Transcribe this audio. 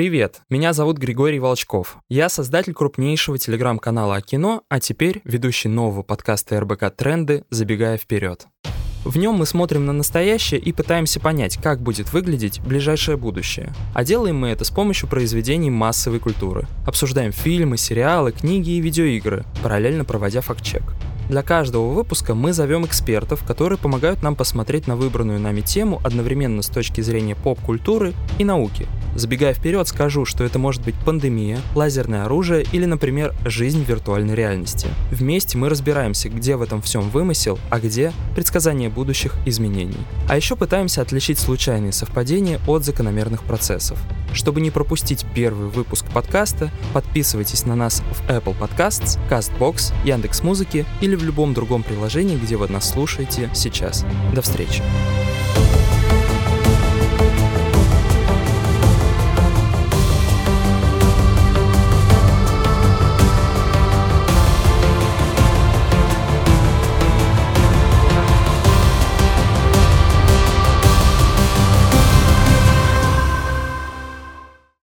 Привет, меня зовут Григорий Волчков. Я создатель крупнейшего телеграм-канала о кино, а теперь ведущий нового подкаста РБК «Тренды. Забегая вперед». В нем мы смотрим на настоящее и пытаемся понять, как будет выглядеть ближайшее будущее. А делаем мы это с помощью произведений массовой культуры. Обсуждаем фильмы, сериалы, книги и видеоигры, параллельно проводя факт-чек. Для каждого выпуска мы зовем экспертов, которые помогают нам посмотреть на выбранную нами тему одновременно с точки зрения поп-культуры и науки. Забегая вперед, скажу, что это может быть пандемия, лазерное оружие или, например, жизнь в виртуальной реальности. Вместе мы разбираемся, где в этом всем вымысел, а где предсказание будущих изменений. А еще пытаемся отличить случайные совпадения от закономерных процессов. Чтобы не пропустить первый выпуск подкаста, подписывайтесь на нас в Apple Podcasts, CastBox, Яндекс.Музыки или в любом другом приложении, где вы нас слушаете сейчас. До встречи!